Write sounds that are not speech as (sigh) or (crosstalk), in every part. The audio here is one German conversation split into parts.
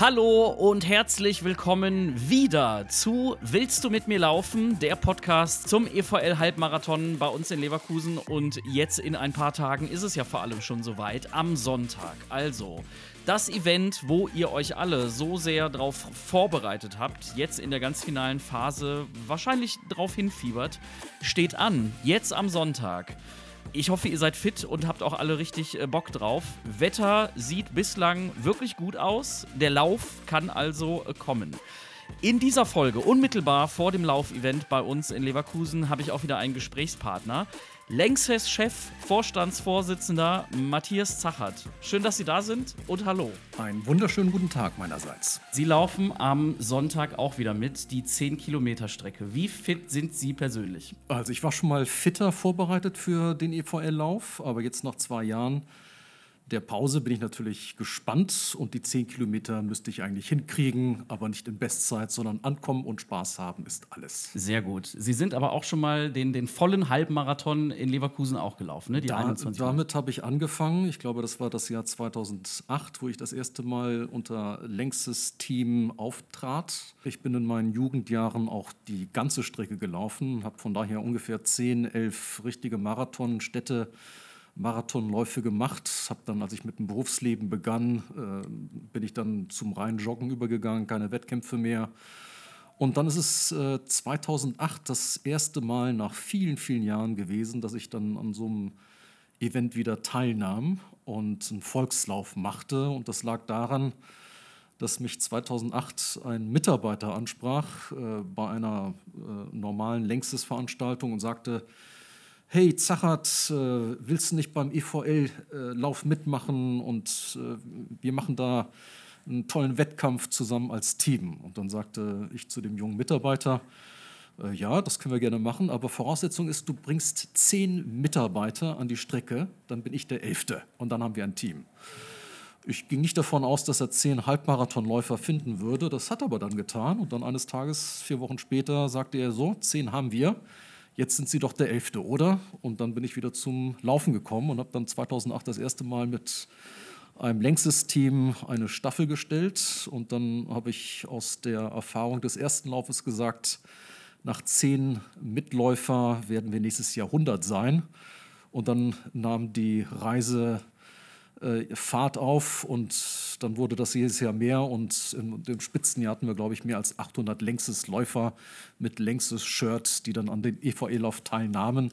Hallo und herzlich willkommen wieder zu Willst du mit mir laufen? Der Podcast zum EVL Halbmarathon bei uns in Leverkusen. Und jetzt in ein paar Tagen ist es ja vor allem schon soweit, am Sonntag. Also, das Event, wo ihr euch alle so sehr darauf vorbereitet habt, jetzt in der ganz finalen Phase wahrscheinlich drauf hinfiebert, steht an. Jetzt am Sonntag. Ich hoffe, ihr seid fit und habt auch alle richtig äh, Bock drauf. Wetter sieht bislang wirklich gut aus. Der Lauf kann also äh, kommen. In dieser Folge, unmittelbar vor dem Laufevent bei uns in Leverkusen, habe ich auch wieder einen Gesprächspartner. Längsfest Chef, Vorstandsvorsitzender Matthias Zachert. Schön, dass Sie da sind und hallo. Einen wunderschönen guten Tag meinerseits. Sie laufen am Sonntag auch wieder mit, die 10 Kilometer Strecke. Wie fit sind Sie persönlich? Also ich war schon mal fitter vorbereitet für den EVL-Lauf, aber jetzt nach zwei Jahren der Pause bin ich natürlich gespannt und die 10 Kilometer müsste ich eigentlich hinkriegen, aber nicht in Bestzeit, sondern ankommen und Spaß haben ist alles. Sehr gut. Sie sind aber auch schon mal den, den vollen Halbmarathon in Leverkusen auch gelaufen, ne? Die da, damit habe ich angefangen. Ich glaube, das war das Jahr 2008, wo ich das erste Mal unter längstes Team auftrat. Ich bin in meinen Jugendjahren auch die ganze Strecke gelaufen, habe von daher ungefähr 10, 11 richtige Marathonstädte Marathonläufe gemacht. Habe dann, als ich mit dem Berufsleben begann, äh, bin ich dann zum reinen Joggen übergegangen, keine Wettkämpfe mehr. Und dann ist es äh, 2008 das erste Mal nach vielen, vielen Jahren gewesen, dass ich dann an so einem Event wieder teilnahm und einen Volkslauf machte. Und das lag daran, dass mich 2008 ein Mitarbeiter ansprach äh, bei einer äh, normalen Längstes-Veranstaltung und sagte, hey Zachert, äh, willst du nicht beim EVL-Lauf äh, mitmachen und äh, wir machen da einen tollen Wettkampf zusammen als Team. Und dann sagte ich zu dem jungen Mitarbeiter, ja, das können wir gerne machen, aber Voraussetzung ist, du bringst zehn Mitarbeiter an die Strecke, dann bin ich der Elfte und dann haben wir ein Team. Ich ging nicht davon aus, dass er zehn Halbmarathonläufer finden würde. Das hat er aber dann getan. Und dann eines Tages, vier Wochen später, sagte er so: Zehn haben wir jetzt sind Sie doch der Elfte, oder? Und dann bin ich wieder zum Laufen gekommen und habe dann 2008 das erste Mal mit einem längstes Team eine Staffel gestellt. Und dann habe ich aus der Erfahrung des ersten Laufes gesagt, nach zehn Mitläufer werden wir nächstes Jahr 100 sein. Und dann nahm die Reise äh, Fahrt auf und dann wurde das jedes Jahr mehr und im, im Spitzenjahr hatten wir, glaube ich, mehr als 800 längstes Läufer mit längstes Shirt, die dann an den EVE-Lauf teilnahmen.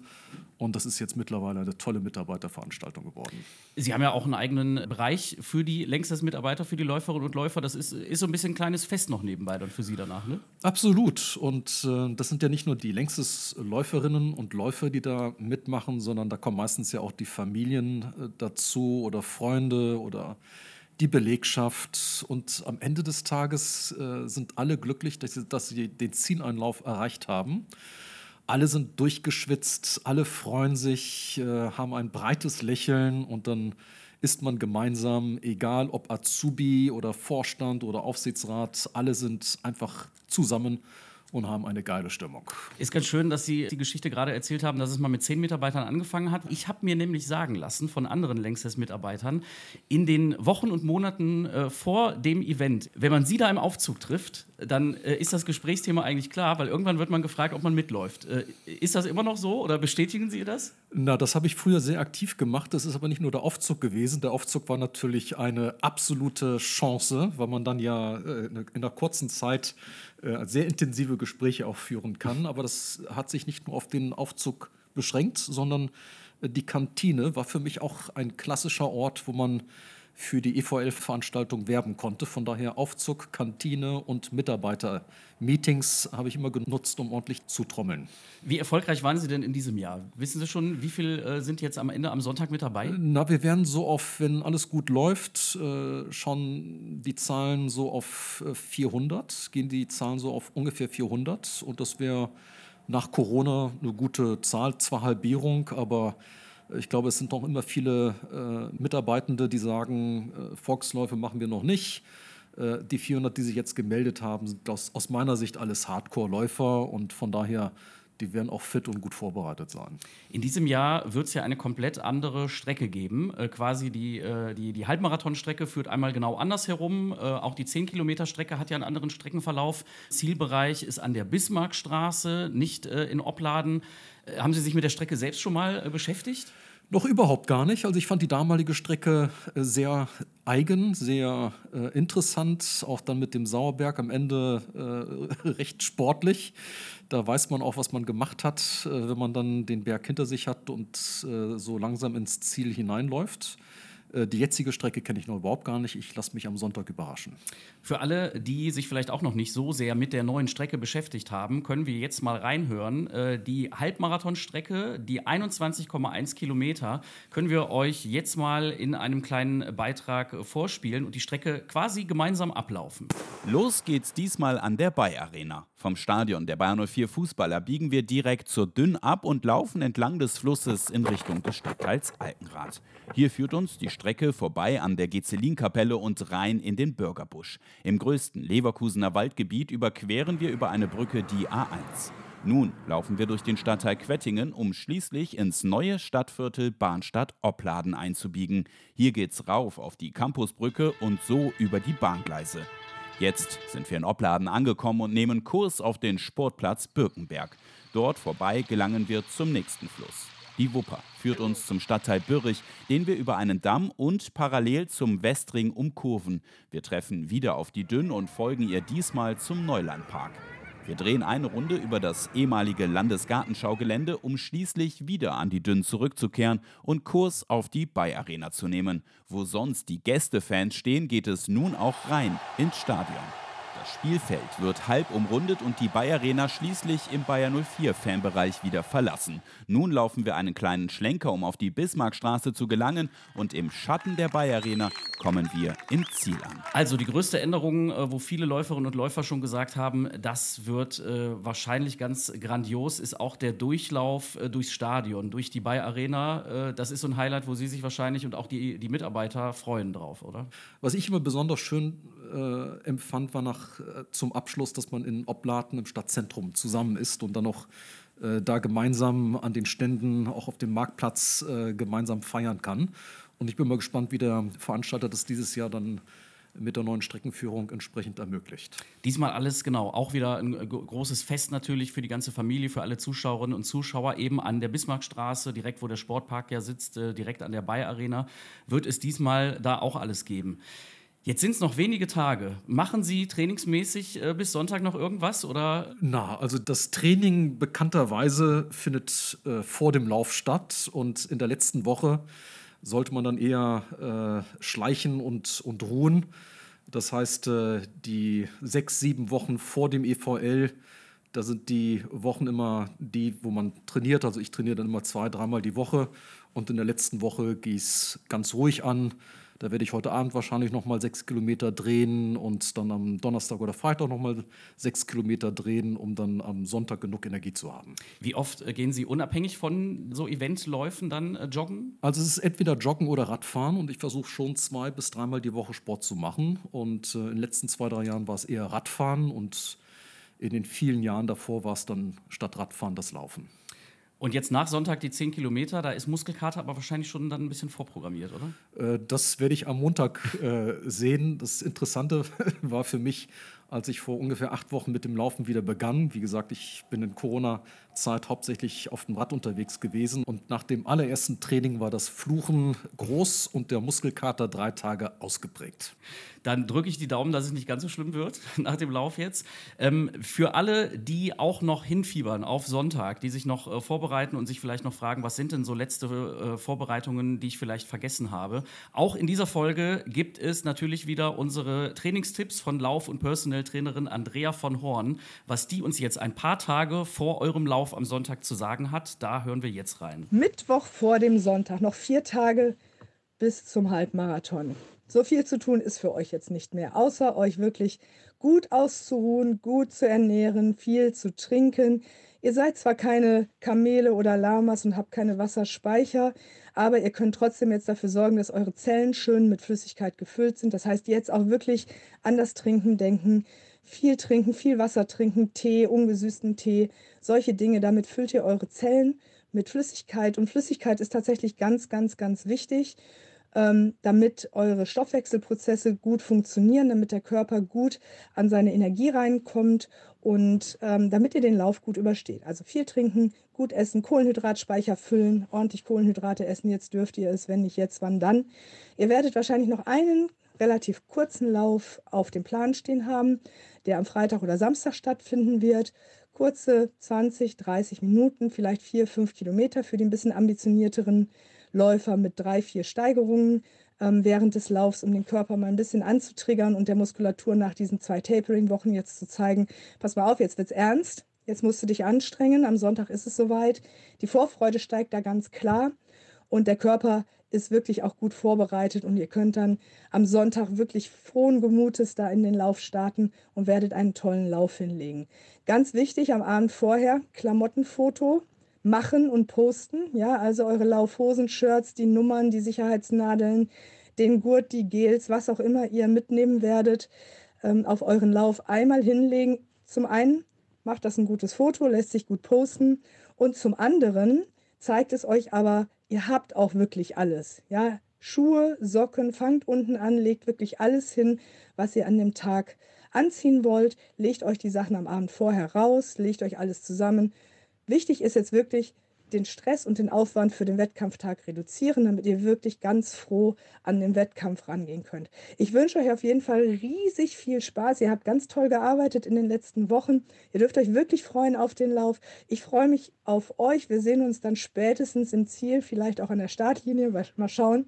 Und das ist jetzt mittlerweile eine tolle Mitarbeiterveranstaltung geworden. Sie haben ja auch einen eigenen Bereich für die längstes Mitarbeiter, für die Läuferinnen und Läufer. Das ist, ist so ein bisschen ein kleines Fest noch nebenbei dann für Sie danach, ne? Absolut. Und äh, das sind ja nicht nur die längstes Läuferinnen und Läufer, die da mitmachen, sondern da kommen meistens ja auch die Familien äh, dazu oder Freunde oder die Belegschaft. Und am Ende des Tages äh, sind alle glücklich, dass sie, dass sie den Zieleinlauf erreicht haben. Alle sind durchgeschwitzt, alle freuen sich, äh, haben ein breites Lächeln und dann ist man gemeinsam, egal ob Azubi oder Vorstand oder Aufsichtsrat, alle sind einfach zusammen und haben eine geile Stimmung. Ist ganz schön, dass Sie die Geschichte gerade erzählt haben, dass es mal mit zehn Mitarbeitern angefangen hat. Ich habe mir nämlich sagen lassen von anderen Längstes-Mitarbeitern, in den Wochen und Monaten äh, vor dem Event, wenn man Sie da im Aufzug trifft, dann äh, ist das Gesprächsthema eigentlich klar, weil irgendwann wird man gefragt, ob man mitläuft. Äh, ist das immer noch so oder bestätigen Sie das? Na, das habe ich früher sehr aktiv gemacht. Das ist aber nicht nur der Aufzug gewesen. Der Aufzug war natürlich eine absolute Chance, weil man dann ja äh, in einer kurzen Zeit äh, sehr intensive Gespräche auch führen kann. Aber das hat sich nicht nur auf den Aufzug beschränkt, sondern äh, die Kantine war für mich auch ein klassischer Ort, wo man für die EVL-Veranstaltung werben konnte. Von daher Aufzug, Kantine und Mitarbeiter-Meetings habe ich immer genutzt, um ordentlich zu trommeln. Wie erfolgreich waren Sie denn in diesem Jahr? Wissen Sie schon, wie viel äh, sind jetzt am Ende am Sonntag mit dabei? Na, wir werden so auf, wenn alles gut läuft, äh, schon die Zahlen so auf 400, äh, gehen die Zahlen so auf ungefähr 400 und das wäre nach Corona eine gute Zahl, zwar Halbierung, aber ich glaube, es sind noch immer viele äh, Mitarbeitende, die sagen, äh, Volksläufe machen wir noch nicht. Äh, die 400, die sich jetzt gemeldet haben, sind aus, aus meiner Sicht alles Hardcore-Läufer und von daher die werden auch fit und gut vorbereitet sein. In diesem Jahr wird es ja eine komplett andere Strecke geben. Äh, quasi die, äh, die, die Halbmarathonstrecke führt einmal genau anders herum. Äh, auch die 10-Kilometer-Strecke hat ja einen anderen Streckenverlauf. Zielbereich ist an der Bismarckstraße, nicht äh, in Opladen. Äh, haben Sie sich mit der Strecke selbst schon mal äh, beschäftigt? Noch überhaupt gar nicht. Also ich fand die damalige Strecke äh, sehr eigen, sehr äh, interessant, auch dann mit dem Sauerberg am Ende äh, (laughs) recht sportlich. Da weiß man auch, was man gemacht hat, äh, wenn man dann den Berg hinter sich hat und so langsam ins Ziel hineinläuft. Äh, die jetzige Strecke kenne ich noch überhaupt gar nicht. Ich lasse mich am Sonntag überraschen. Für alle, die sich vielleicht auch noch nicht so sehr mit der neuen Strecke beschäftigt haben, können wir jetzt mal reinhören. Äh, die Halbmarathonstrecke, die 21,1 Kilometer, können wir euch jetzt mal in einem kleinen Beitrag vorspielen und die Strecke quasi gemeinsam ablaufen. Los geht's diesmal an der Bay Arena. Vom Stadion der Bayern 04 Fußballer biegen wir direkt zur Dünn ab und laufen entlang des Flusses in Richtung des Stadtteils Altenrath. Hier führt uns die Strecke vorbei an der Gezelin-Kapelle und rein in den Bürgerbusch. Im größten Leverkusener Waldgebiet überqueren wir über eine Brücke die A1. Nun laufen wir durch den Stadtteil Quettingen, um schließlich ins neue Stadtviertel Bahnstadt Opladen einzubiegen. Hier geht's rauf auf die Campusbrücke und so über die Bahngleise. Jetzt sind wir in Opladen angekommen und nehmen Kurs auf den Sportplatz Birkenberg. Dort vorbei gelangen wir zum nächsten Fluss. Die Wupper führt uns zum Stadtteil Bürrich, den wir über einen Damm und parallel zum Westring umkurven. Wir treffen wieder auf die Dünn und folgen ihr diesmal zum Neulandpark. Wir drehen eine Runde über das ehemalige Landesgartenschaugelände, um schließlich wieder an die Dünn zurückzukehren und Kurs auf die Bay Arena zu nehmen. Wo sonst die Gästefans stehen, geht es nun auch rein ins Stadion. Das Spielfeld wird halb umrundet und die Bayer Arena schließlich im Bayer 04 Fanbereich wieder verlassen. Nun laufen wir einen kleinen Schlenker, um auf die Bismarckstraße zu gelangen und im Schatten der Bayer Arena kommen wir im Ziel an. Also die größte Änderung, äh, wo viele Läuferinnen und Läufer schon gesagt haben, das wird äh, wahrscheinlich ganz grandios, ist auch der Durchlauf äh, durchs Stadion, durch die Bayer Arena. Das ist so ein Highlight, wo Sie sich wahrscheinlich und auch die, die Mitarbeiter freuen drauf, oder? Was ich immer besonders schön äh, empfand, war nach, äh, zum Abschluss, dass man in Oblaten im Stadtzentrum zusammen ist und dann noch äh, da gemeinsam an den Ständen, auch auf dem Marktplatz äh, gemeinsam feiern kann. Und ich bin mal gespannt, wie der Veranstalter das dieses Jahr dann mit der neuen Streckenführung entsprechend ermöglicht. Diesmal alles genau, auch wieder ein großes Fest natürlich für die ganze Familie, für alle Zuschauerinnen und Zuschauer, eben an der Bismarckstraße, direkt wo der Sportpark ja sitzt, äh, direkt an der Bayer Arena, wird es diesmal da auch alles geben. Jetzt sind es noch wenige Tage. Machen Sie trainingsmäßig äh, bis Sonntag noch irgendwas oder? Na, also das Training bekannterweise findet äh, vor dem Lauf statt und in der letzten Woche sollte man dann eher äh, schleichen und, und ruhen. Das heißt, äh, die sechs, sieben Wochen vor dem EVL, da sind die Wochen immer die, wo man trainiert. Also ich trainiere dann immer zwei, dreimal die Woche und in der letzten Woche gehe ich es ganz ruhig an da werde ich heute Abend wahrscheinlich noch mal sechs Kilometer drehen und dann am Donnerstag oder Freitag noch mal sechs Kilometer drehen, um dann am Sonntag genug Energie zu haben. Wie oft äh, gehen Sie unabhängig von so Eventläufen dann äh, joggen? Also es ist entweder Joggen oder Radfahren und ich versuche schon zwei bis dreimal die Woche Sport zu machen. Und äh, in den letzten zwei, drei Jahren war es eher Radfahren und in den vielen Jahren davor war es dann statt Radfahren das Laufen. Und jetzt nach Sonntag die 10 Kilometer, da ist Muskelkater aber wahrscheinlich schon dann ein bisschen vorprogrammiert, oder? Äh, das werde ich am Montag äh, sehen. Das Interessante (laughs) war für mich, als ich vor ungefähr acht Wochen mit dem Laufen wieder begann. Wie gesagt, ich bin in Corona-Zeit hauptsächlich auf dem Rad unterwegs gewesen. Und nach dem allerersten Training war das Fluchen groß und der Muskelkater drei Tage ausgeprägt dann drücke ich die Daumen, dass es nicht ganz so schlimm wird (laughs) nach dem Lauf jetzt. Ähm, für alle, die auch noch hinfiebern auf Sonntag, die sich noch äh, vorbereiten und sich vielleicht noch fragen, was sind denn so letzte äh, Vorbereitungen, die ich vielleicht vergessen habe. Auch in dieser Folge gibt es natürlich wieder unsere Trainingstipps von Lauf- und Personal-Trainerin Andrea von Horn. Was die uns jetzt ein paar Tage vor eurem Lauf am Sonntag zu sagen hat, da hören wir jetzt rein. Mittwoch vor dem Sonntag, noch vier Tage bis zum Halbmarathon. So viel zu tun ist für euch jetzt nicht mehr, außer euch wirklich gut auszuruhen, gut zu ernähren, viel zu trinken. Ihr seid zwar keine Kamele oder Lamas und habt keine Wasserspeicher, aber ihr könnt trotzdem jetzt dafür sorgen, dass eure Zellen schön mit Flüssigkeit gefüllt sind. Das heißt, jetzt auch wirklich an das Trinken denken, viel trinken, viel Wasser trinken, Tee, ungesüßten Tee, solche Dinge. Damit füllt ihr eure Zellen mit Flüssigkeit. Und Flüssigkeit ist tatsächlich ganz, ganz, ganz wichtig, ähm, damit eure Stoffwechselprozesse gut funktionieren, damit der Körper gut an seine Energie reinkommt und ähm, damit ihr den Lauf gut übersteht. Also viel trinken, gut essen, Kohlenhydratspeicher füllen, ordentlich Kohlenhydrate essen. Jetzt dürft ihr es, wenn nicht jetzt, wann dann. Ihr werdet wahrscheinlich noch einen relativ kurzen Lauf auf dem Plan stehen haben, der am Freitag oder Samstag stattfinden wird. Kurze 20, 30 Minuten, vielleicht 4, 5 Kilometer für den bisschen ambitionierteren Läufer mit drei, vier Steigerungen ähm, während des Laufs, um den Körper mal ein bisschen anzutriggern und der Muskulatur nach diesen zwei Tapering-Wochen jetzt zu zeigen, pass mal auf, jetzt wird's ernst, jetzt musst du dich anstrengen, am Sonntag ist es soweit. Die Vorfreude steigt da ganz klar. Und der Körper ist wirklich auch gut vorbereitet. Und ihr könnt dann am Sonntag wirklich frohen Gemutes da in den Lauf starten und werdet einen tollen Lauf hinlegen. Ganz wichtig am Abend vorher Klamottenfoto machen und posten, ja, also eure Laufhosen, Shirts, die Nummern, die Sicherheitsnadeln, den Gurt, die Gels, was auch immer ihr mitnehmen werdet, ähm, auf euren Lauf einmal hinlegen. Zum einen macht das ein gutes Foto, lässt sich gut posten und zum anderen zeigt es euch aber, ihr habt auch wirklich alles. Ja, Schuhe, Socken, fangt unten an, legt wirklich alles hin, was ihr an dem Tag anziehen wollt. Legt euch die Sachen am Abend vorher raus, legt euch alles zusammen. Wichtig ist jetzt wirklich, den Stress und den Aufwand für den Wettkampftag reduzieren, damit ihr wirklich ganz froh an den Wettkampf rangehen könnt. Ich wünsche euch auf jeden Fall riesig viel Spaß. Ihr habt ganz toll gearbeitet in den letzten Wochen. Ihr dürft euch wirklich freuen auf den Lauf. Ich freue mich auf euch. Wir sehen uns dann spätestens im Ziel, vielleicht auch an der Startlinie. Mal schauen.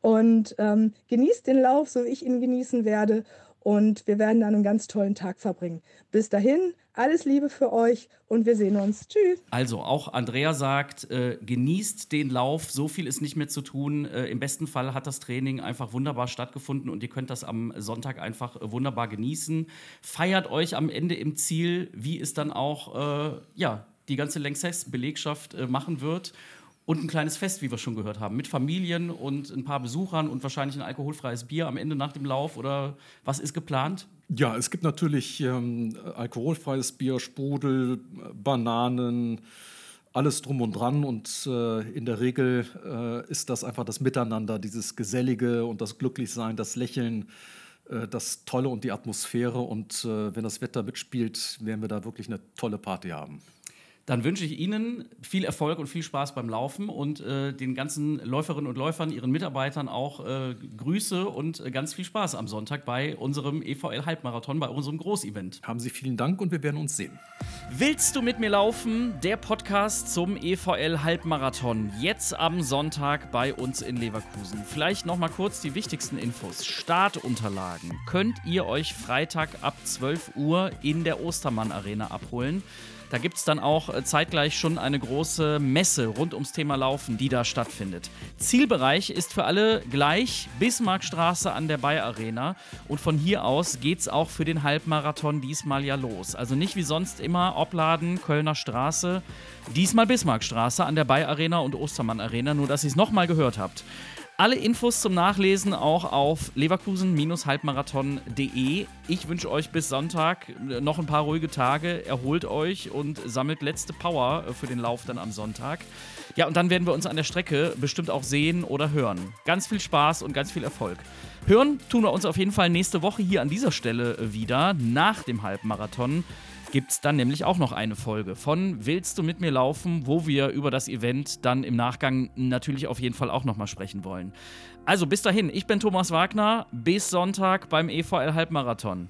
Und ähm, genießt den Lauf, so wie ich ihn genießen werde und wir werden dann einen ganz tollen Tag verbringen. Bis dahin, alles Liebe für euch und wir sehen uns. Tschüss. Also auch Andrea sagt, äh, genießt den Lauf, so viel ist nicht mehr zu tun. Äh, Im besten Fall hat das Training einfach wunderbar stattgefunden und ihr könnt das am Sonntag einfach äh, wunderbar genießen. Feiert euch am Ende im Ziel, wie es dann auch äh, ja, die ganze Lanxess-Belegschaft äh, machen wird und ein kleines Fest, wie wir schon gehört haben, mit Familien und ein paar Besuchern und wahrscheinlich ein alkoholfreies Bier am Ende nach dem Lauf oder was ist geplant? Ja, es gibt natürlich ähm, alkoholfreies Bier, Sprudel, Bananen, alles drum und dran. Und äh, in der Regel äh, ist das einfach das Miteinander, dieses Gesellige und das Glücklichsein, das Lächeln, äh, das Tolle und die Atmosphäre. Und äh, wenn das Wetter mitspielt, werden wir da wirklich eine tolle Party haben dann wünsche ich Ihnen viel Erfolg und viel Spaß beim Laufen und äh, den ganzen Läuferinnen und Läufern, Ihren Mitarbeitern auch äh, Grüße und äh, ganz viel Spaß am Sonntag bei unserem EVL Halbmarathon, bei unserem Großevent. Haben Sie vielen Dank und wir werden uns sehen. Willst du mit mir laufen? Der Podcast zum EVL Halbmarathon. Jetzt am Sonntag bei uns in Leverkusen. Vielleicht noch mal kurz die wichtigsten Infos. Startunterlagen könnt ihr euch Freitag ab 12 Uhr in der Ostermann Arena abholen. Da gibt es dann auch äh, zeitgleich schon eine große Messe rund ums Thema Laufen, die da stattfindet. Zielbereich ist für alle gleich Bismarckstraße an der Bayer Arena. Und von hier aus geht es auch für den Halbmarathon diesmal ja los. Also nicht wie sonst immer Opladen, Kölner Straße. Diesmal Bismarckstraße an der Bayer Arena und Ostermann Arena, nur dass ihr es nochmal gehört habt. Alle Infos zum Nachlesen auch auf leverkusen-halbmarathon.de. Ich wünsche euch bis Sonntag noch ein paar ruhige Tage. Erholt euch und sammelt letzte Power für den Lauf dann am Sonntag. Ja, und dann werden wir uns an der Strecke bestimmt auch sehen oder hören. Ganz viel Spaß und ganz viel Erfolg. Hören tun wir uns auf jeden Fall nächste Woche hier an dieser Stelle wieder nach dem Halbmarathon gibt es dann nämlich auch noch eine Folge von Willst du mit mir laufen, wo wir über das Event dann im Nachgang natürlich auf jeden Fall auch nochmal sprechen wollen. Also bis dahin, ich bin Thomas Wagner, bis Sonntag beim EVL Halbmarathon.